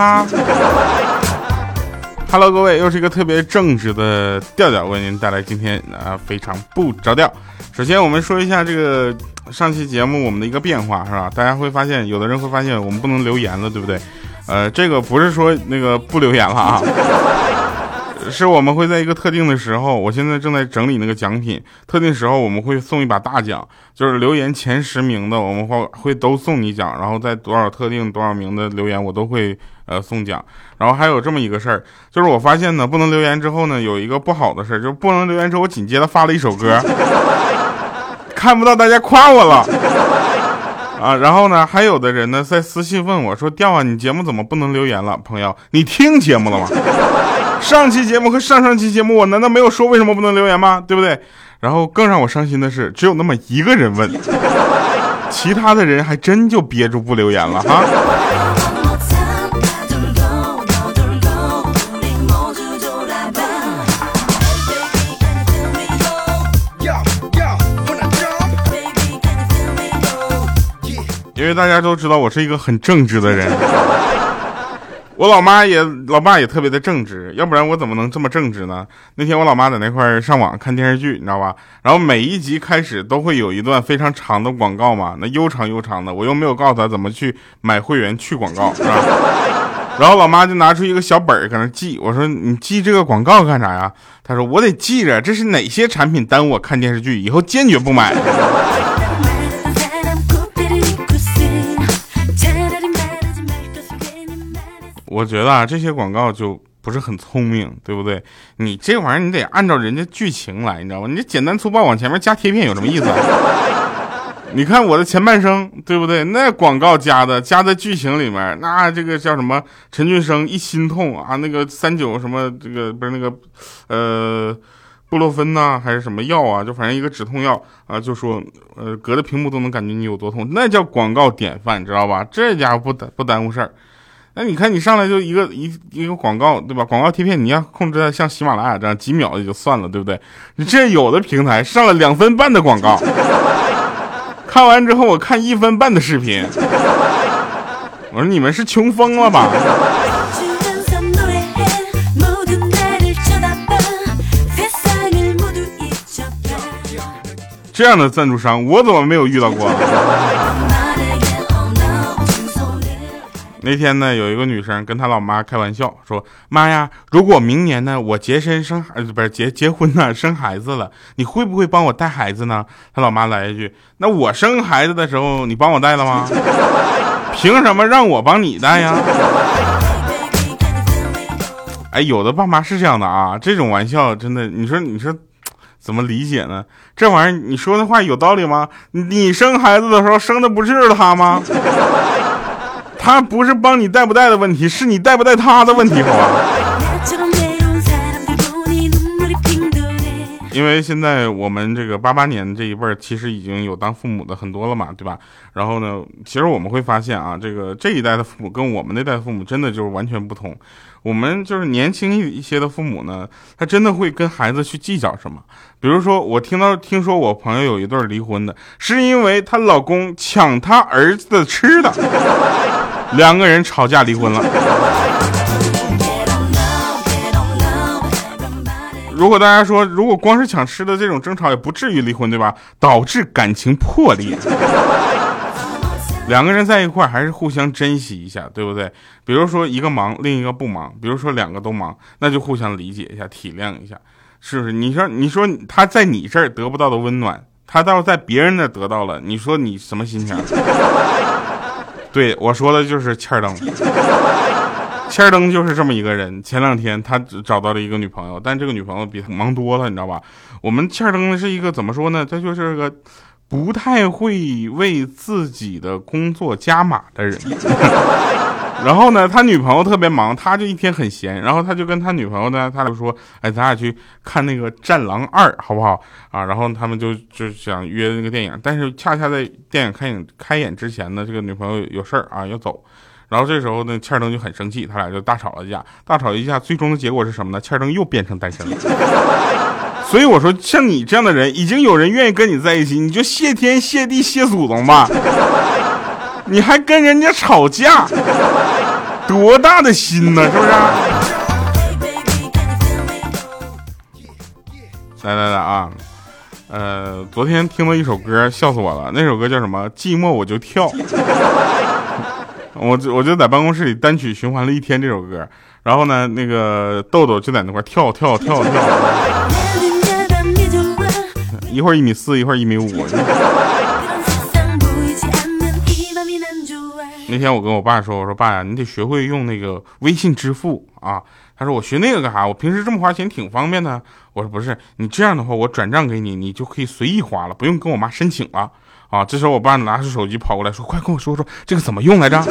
哈。Hello，各位，又是一个特别正直的调调，为您带来今天啊非常不着调。首先，我们说一下这个上期节目我们的一个变化，是吧？大家会发现，有的人会发现我们不能留言了，对不对？呃，这个不是说那个不留言了啊。是我们会在一个特定的时候，我现在正在整理那个奖品。特定时候我们会送一把大奖，就是留言前十名的，我们会会都送你奖。然后在多少特定多少名的留言，我都会呃送奖。然后还有这么一个事儿，就是我发现呢，不能留言之后呢，有一个不好的事儿，就是不能留言之后，我紧接着发了一首歌，看不到大家夸我了啊。然后呢，还有的人呢在私信问我说：“调啊，你节目怎么不能留言了？”朋友，你听节目了吗？上期节目和上上期节目，我难道没有说为什么不能留言吗？对不对？然后更让我伤心的是，只有那么一个人问，其他的人还真就憋住不留言了哈。因为大家都知道我是一个很正直的人。我老妈也，老爸也特别的正直，要不然我怎么能这么正直呢？那天我老妈在那块上网看电视剧，你知道吧？然后每一集开始都会有一段非常长的广告嘛，那悠长悠长的，我又没有告诉她怎么去买会员去广告，是吧？然后老妈就拿出一个小本儿搁那记，我说你记这个广告干啥呀？她说我得记着，这是哪些产品耽误我看电视剧，以后坚决不买。我觉得啊，这些广告就不是很聪明，对不对？你这玩意儿你得按照人家剧情来，你知道吗？你这简单粗暴往前面加贴片有什么意思？你看我的前半生，对不对？那广告加的加在剧情里面，那这个叫什么？陈俊生一心痛啊，那个三九什么这个不是那个，呃，布洛芬呐，还是什么药啊？就反正一个止痛药啊，就说呃隔着屏幕都能感觉你有多痛，那叫广告典范，知道吧？这家伙不耽不耽误事儿。那你看，你上来就一个一一个广告，对吧？广告贴片，你要控制在像喜马拉雅这样几秒也就算了，对不对？你这有的平台上了两分半的广告，看完之后我看一分半的视频，我说你们是穷疯了吧？这样的赞助商，我怎么没有遇到过？那天呢，有一个女生跟她老妈开玩笑说：“妈呀，如果明年呢我结身生孩，不是结结婚呢生孩子了，你会不会帮我带孩子呢？”她老妈来一句：“那我生孩子的时候你帮我带了吗？凭什么让我帮你带呀？”哎，有的爸妈是这样的啊，这种玩笑真的，你说你说怎么理解呢？这玩意儿你说的话有道理吗？你生孩子的时候生的不是他吗？他不是帮你带不带的问题，是你带不带他的问题，好吧？因为现在我们这个八八年这一辈儿，其实已经有当父母的很多了嘛，对吧？然后呢，其实我们会发现啊，这个这一代的父母跟我们那代父母真的就是完全不同。我们就是年轻一些的父母呢，他真的会跟孩子去计较什么？比如说，我听到听说我朋友有一对离婚的，是因为她老公抢她儿子的吃的。两个人吵架离婚了。如果大家说，如果光是抢吃的这种争吵也不至于离婚，对吧？导致感情破裂。两个人在一块还是互相珍惜一下，对不对？比如说一个忙，另一个不忙；比如说两个都忙，那就互相理解一下，体谅一下，是不是？你说，你说他在你这儿得不到的温暖，他倒在别人那得到了，你说你什么心情？对我说的就是欠儿登，欠儿登就是这么一个人。前两天他找到了一个女朋友，但这个女朋友比他忙多了，你知道吧？我们欠儿登是一个怎么说呢？他就是个不太会为自己的工作加码的人。然后呢，他女朋友特别忙，他就一天很闲。然后他就跟他女朋友呢，他就说：“哎，咱俩去看那个《战狼二》，好不好？”啊，然后他们就就想约那个电影，但是恰恰在电影开演开演之前呢，这个女朋友有事儿啊要走。然后这时候呢，欠登就很生气，他俩就大吵了一架。大吵一架，最终的结果是什么呢？欠登又变成单身了。所以我说，像你这样的人，已经有人愿意跟你在一起，你就谢天谢地谢祖宗吧。你还跟人家吵架，多大的心呢？是不是？来来来啊！呃，昨天听了一首歌，笑死我了。那首歌叫什么？寂寞我就跳。我我就在办公室里单曲循环了一天这首歌。然后呢，那个豆豆就在那块跳跳跳跳，一会儿一米四，一会儿一米五。那天我跟我爸说：“我说爸呀，你得学会用那个微信支付啊。”他说：“我学那个干啥？我平时这么花钱挺方便的。”我说：“不是，你这样的话，我转账给你，你就可以随意花了，不用跟我妈申请了啊。”这时候我爸拿出手机跑过来说：“快跟我说说这个怎么用来着？”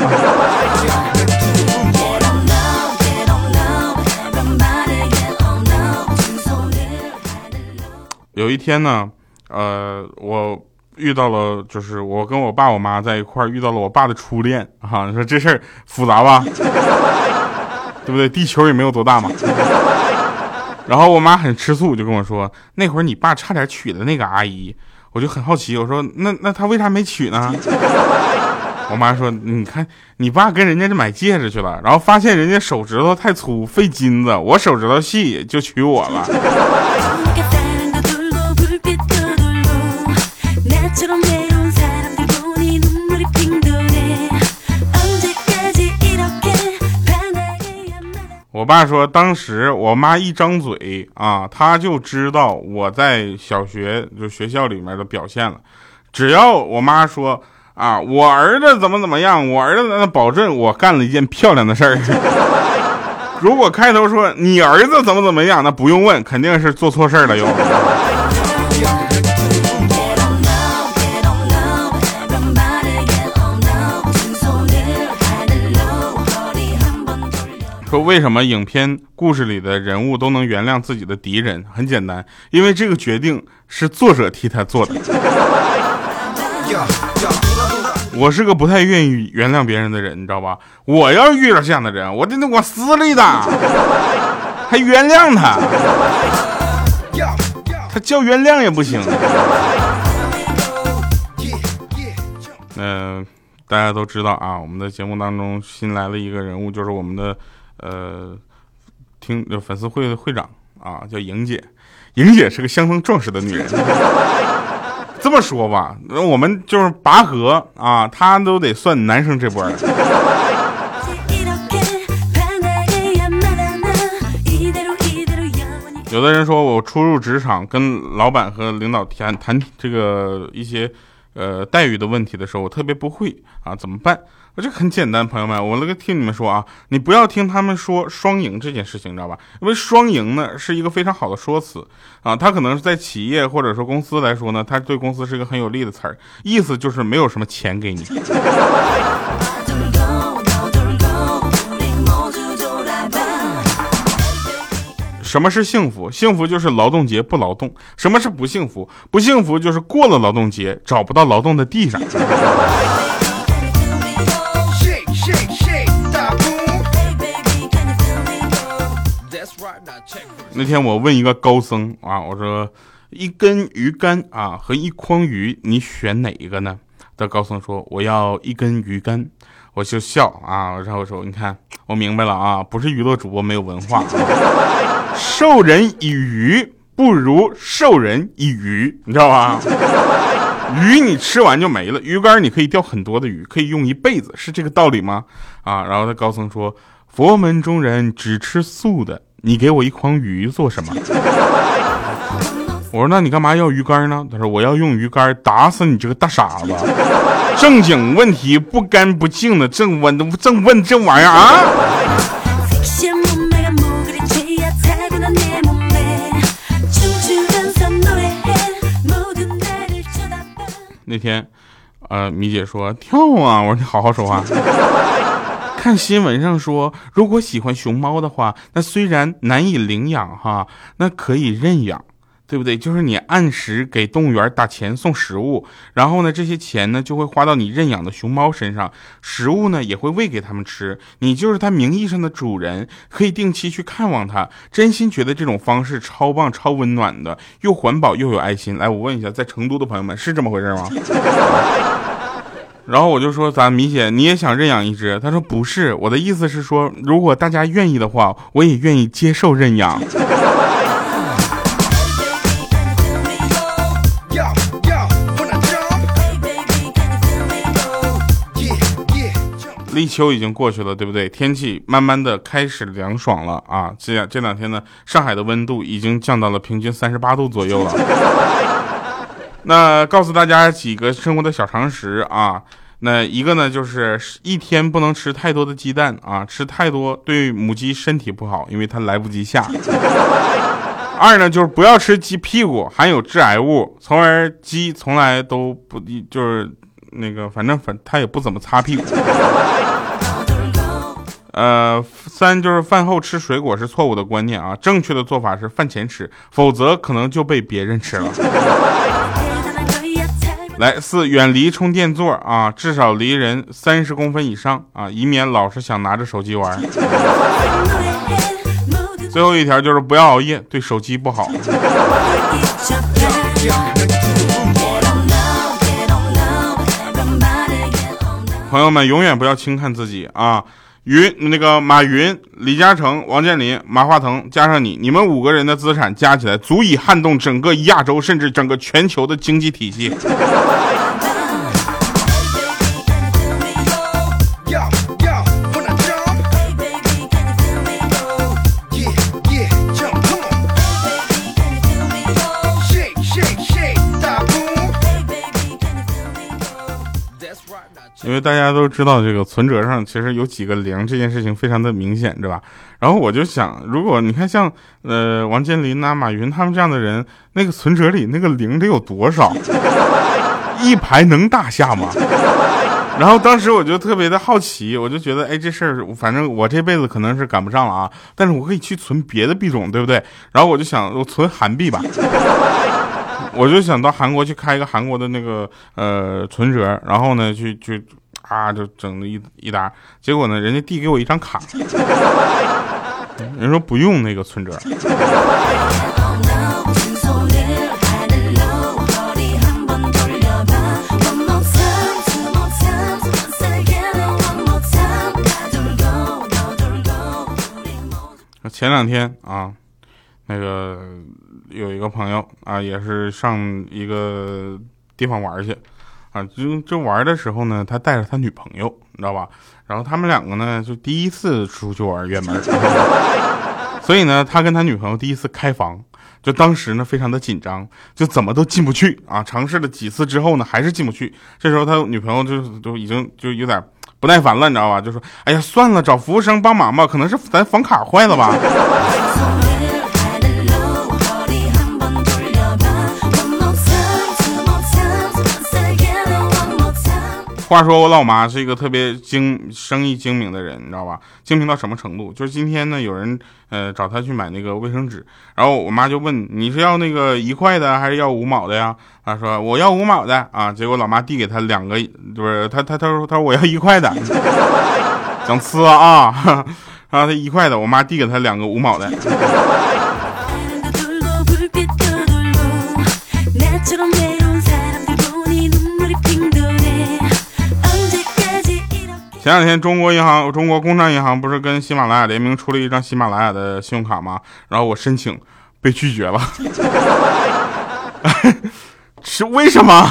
有一天呢，呃，我。遇到了，就是我跟我爸我妈在一块儿遇到了我爸的初恋啊！你说这事儿复杂吧？对不对？地球也没有多大嘛。然后我妈很吃醋，就跟我说：“那会儿你爸差点娶了那个阿姨。”我就很好奇，我说：“那那他为啥没娶呢？”我妈说：“你看你爸跟人家就买戒指去了，然后发现人家手指头太粗费金子，我手指头细就娶我了。”我爸说，当时我妈一张嘴啊，他就知道我在小学就学校里面的表现了。只要我妈说啊，我儿子怎么怎么样，我儿子那保证我干了一件漂亮的事儿。如果开头说你儿子怎么怎么样，那不用问，肯定是做错事儿了又。说为什么影片故事里的人物都能原谅自己的敌人？很简单，因为这个决定是作者替他做的。我是个不太愿意原谅别人的人，你知道吧？我要是遇到这样的人，我真的我撕了他，还原谅他？他叫原谅也不行。嗯，大家都知道啊，我们的节目当中新来了一个人物，就是我们的。呃，听粉丝会会长啊，叫莹姐，莹姐是个相当壮实的女人。这么说吧，那我们就是拔河啊，她都得算男生这波的。有的人说我初入职场，跟老板和领导谈谈这个一些呃待遇的问题的时候，我特别不会啊，怎么办？这很简单，朋友们，我那个听你们说啊，你不要听他们说双赢这件事情，你知道吧？因为双赢呢是一个非常好的说辞啊，它可能是在企业或者说公司来说呢，它对公司是一个很有利的词儿，意思就是没有什么钱给你。什么是幸福？幸福就是劳动节不劳动。什么是不幸福？不幸福就是过了劳动节找不到劳动的地上。那天我问一个高僧啊，我说一根鱼竿啊和一筐鱼，你选哪一个呢？的高僧说我要一根鱼竿，我就笑啊，然后说你看我明白了啊，不是娱乐主播没有文化，授人以鱼不如授人以渔，你知道吧？鱼你吃完就没了，鱼竿你可以钓很多的鱼，可以用一辈子，是这个道理吗？啊，然后他高僧说佛门中人只吃素的。你给我一筐鱼做什么？我说那你干嘛要鱼竿呢？他说我要用鱼竿打死你这个大傻子！正经问题不干不净的，正问正问这玩意儿啊！那天，呃，米姐说跳啊，我说你好好说话。看新闻上说，如果喜欢熊猫的话，那虽然难以领养哈，那可以认养，对不对？就是你按时给动物园打钱送食物，然后呢，这些钱呢就会花到你认养的熊猫身上，食物呢也会喂给他们吃，你就是它名义上的主人，可以定期去看望它。真心觉得这种方式超棒、超温暖的，又环保又有爱心。来，我问一下，在成都的朋友们是这么回事吗？然后我就说：“咱米姐，你也想认养一只？”她说：“不是，我的意思是说，如果大家愿意的话，我也愿意接受认养。”立秋已经过去了，对不对？天气慢慢的开始凉爽了啊！这这两天呢，上海的温度已经降到了平均三十八度左右了。那告诉大家几个生活的小常识啊，那一个呢就是一天不能吃太多的鸡蛋啊，吃太多对母鸡身体不好，因为它来不及下。二呢就是不要吃鸡屁股，含有致癌物，从而鸡从来都不就是那个反正反它也不怎么擦屁股。呃，三就是饭后吃水果是错误的观念啊，正确的做法是饭前吃，否则可能就被别人吃了。来四，远离充电座啊，至少离人三十公分以上啊，以免老是想拿着手机玩。最后一条就是不要熬夜，对手机不好。朋友们，永远不要轻看自己啊。云那个马云、李嘉诚、王健林、马化腾，加上你，你们五个人的资产加起来，足以撼动整个亚洲，甚至整个全球的经济体系。因为大家都知道，这个存折上其实有几个零，这件事情非常的明显，对吧？然后我就想，如果你看像呃王健林呐、马云他们这样的人，那个存折里那个零得有多少？一排能打下吗？然后当时我就特别的好奇，我就觉得，哎，这事儿反正我这辈子可能是赶不上了啊，但是我可以去存别的币种，对不对？然后我就想，我存韩币吧。我就想到韩国去开一个韩国的那个呃存折，然后呢，去去啊，就整了一一沓，结果呢，人家递给我一张卡，人说不用那个存折。前两天啊，那个。有一个朋友啊，也是上一个地方玩去，啊，就就玩的时候呢，他带着他女朋友，你知道吧？然后他们两个呢，就第一次出去玩远门，所以呢，他跟他女朋友第一次开房，就当时呢非常的紧张，就怎么都进不去啊！尝试了几次之后呢，还是进不去。这时候他女朋友就就已经就有点不耐烦了，你知道吧？就说：“哎呀，算了，找服务生帮忙吧，可能是咱房卡坏了吧。”话说我老妈是一个特别精生意精明的人，你知道吧？精明到什么程度？就是今天呢，有人呃找她去买那个卫生纸，然后我妈就问你是要那个一块的还是要五毛的呀？她说我要五毛的啊。结果老妈递给她两个，不是她她她说她说我要一块的，想吃啊？然后她一块的，我妈递给她两个五毛的。前两天，中国银行、中国工商银行不是跟喜马拉雅联名出了一张喜马拉雅的信用卡吗？然后我申请被拒绝了，是为什么？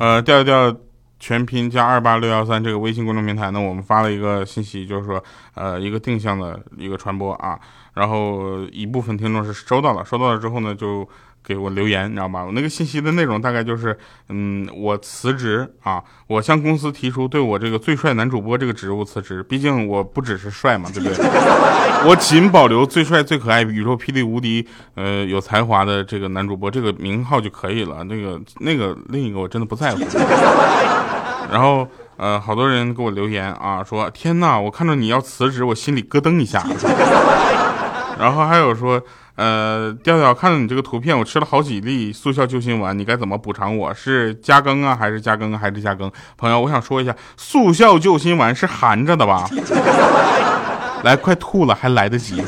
呃，调调全拼加二八六幺三这个微信公众平台呢，我们发了一个信息，就是说，呃，一个定向的一个传播啊，然后一部分听众是收到了，收到了之后呢，就。给我留言，你知道吧？我那个信息的内容大概就是，嗯，我辞职啊，我向公司提出对我这个最帅男主播这个职务辞职。毕竟我不只是帅嘛，对不对？我仅保留最帅、最可爱、宇宙霹雳无敌、呃，有才华的这个男主播这个名号就可以了。那个那个另一个我真的不在乎。然后呃，好多人给我留言啊，说天哪，我看到你要辞职，我心里咯噔一下。然后还有说。呃，调调，看到你这个图片，我吃了好几粒速效救心丸，你该怎么补偿我？是加更啊，还是加更，啊还是加更？朋友，我想说一下，速效救心丸是含着的吧？来，快吐了，还来得及。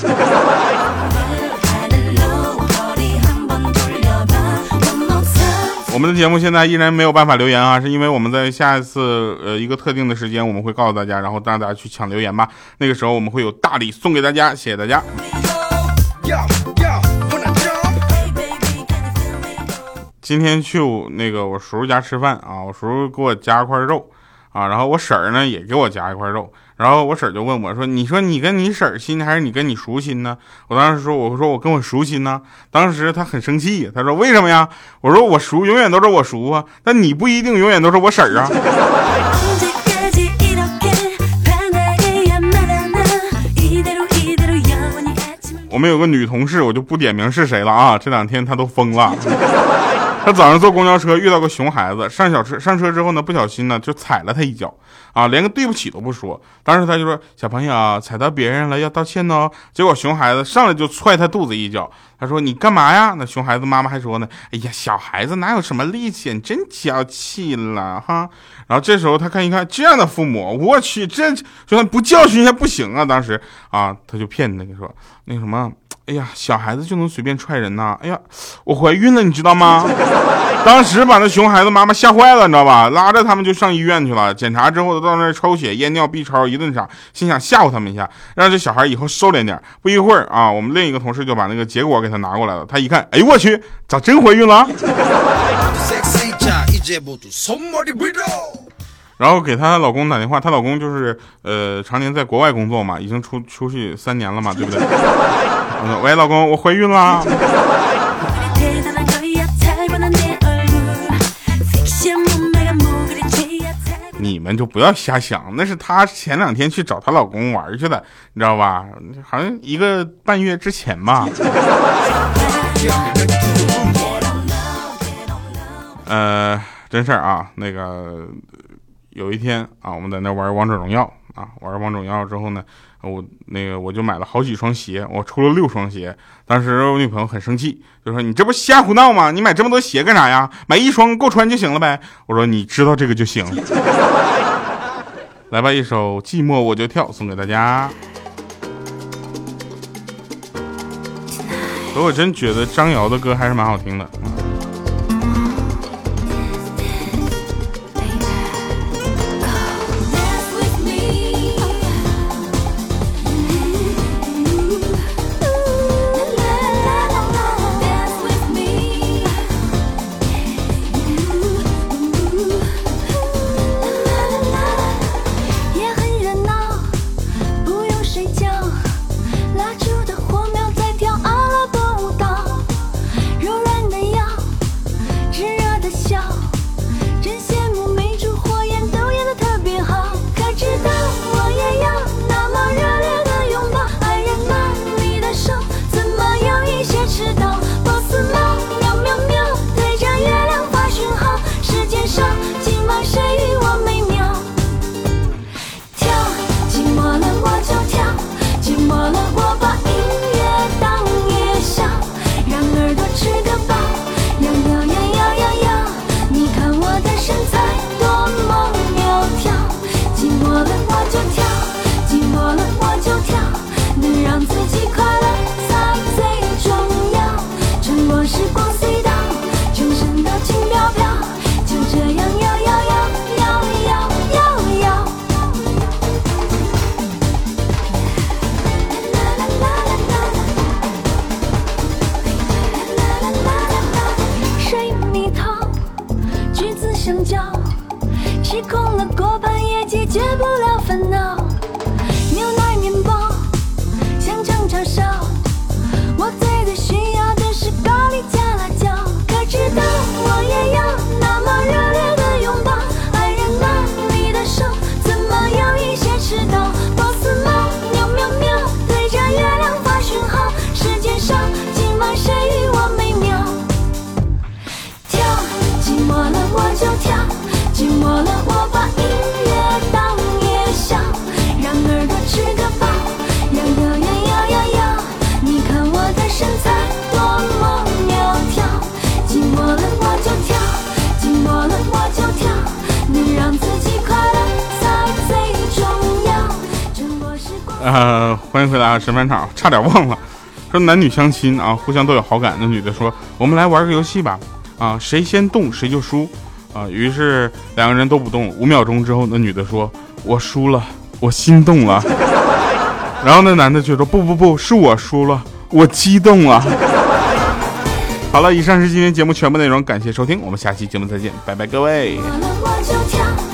我们的节目现在依然没有办法留言啊，是因为我们在下一次呃一个特定的时间，我们会告诉大家，然后让大家去抢留言吧。那个时候我们会有大礼送给大家，谢谢大家。今天去我那个我叔叔家吃饭啊，我叔叔给我夹一块肉啊，然后我婶儿呢也给我夹一块肉，然后我婶儿就问我说：“你说你跟你婶儿亲，还是你跟你叔亲呢？”我当时说：“我说我跟我叔亲呢。”当时他很生气，他说：“为什么呀？”我说：“我叔永远都是我叔啊，但你不一定永远都是我婶儿啊。”我们有个女同事，我就不点名是谁了啊，这两天她都疯了。他早上坐公交车遇到个熊孩子，上小车上车之后呢，不小心呢就踩了他一脚，啊，连个对不起都不说。当时他就说：“小朋友踩到别人了，要道歉哦。”结果熊孩子上来就踹他肚子一脚。他说：“你干嘛呀？”那熊孩子妈妈还说呢：“哎呀，小孩子哪有什么力气？你真娇气了哈。”然后这时候他看一看这样的父母，我去，这就算不教训一下不行啊。当时啊，他就骗那个说那什么。哎呀，小孩子就能随便踹人呐！哎呀，我怀孕了，你知道吗？当时把那熊孩子妈妈吓坏了，你知道吧？拉着他们就上医院去了。检查之后，到那儿抽血、验尿、B 超，一顿查，心想吓唬他们一下，让这小孩以后收敛点。不一会儿啊，我们另一个同事就把那个结果给他拿过来了。他一看，哎呦我去，咋真怀孕了？然后给她老公打电话，她老公就是呃常年在国外工作嘛，已经出出去三年了嘛，对不对？喂，老公，我怀孕啦。你们就不要瞎想，那是她前两天去找她老公玩去的，你知道吧？好像一个半月之前吧。呃，真事儿啊，那个。有一天啊，我们在那玩王者荣耀啊，玩王者荣耀之后呢，我那个我就买了好几双鞋，我出了六双鞋。当时我女朋友很生气，就说：“你这不瞎胡闹吗？你买这么多鞋干啥呀？买一双够穿就行了呗。”我说：“你知道这个就行。”来吧，一首《寂寞我就跳》送给大家。可我真觉得张瑶的歌还是蛮好听的。呃，欢迎回来啊！神返场，差点忘了，说男女相亲啊，互相都有好感。那女的说：“我们来玩个游戏吧。”啊，谁先动谁就输啊。于是两个人都不动，五秒钟之后，那女的说：“我输了，我心动了。”然后那男的却说：“不不不是我输了，我激动了。”好了，以上是今天节目全部内容，感谢收听，我们下期节目再见，拜拜，各位。完了我就跳。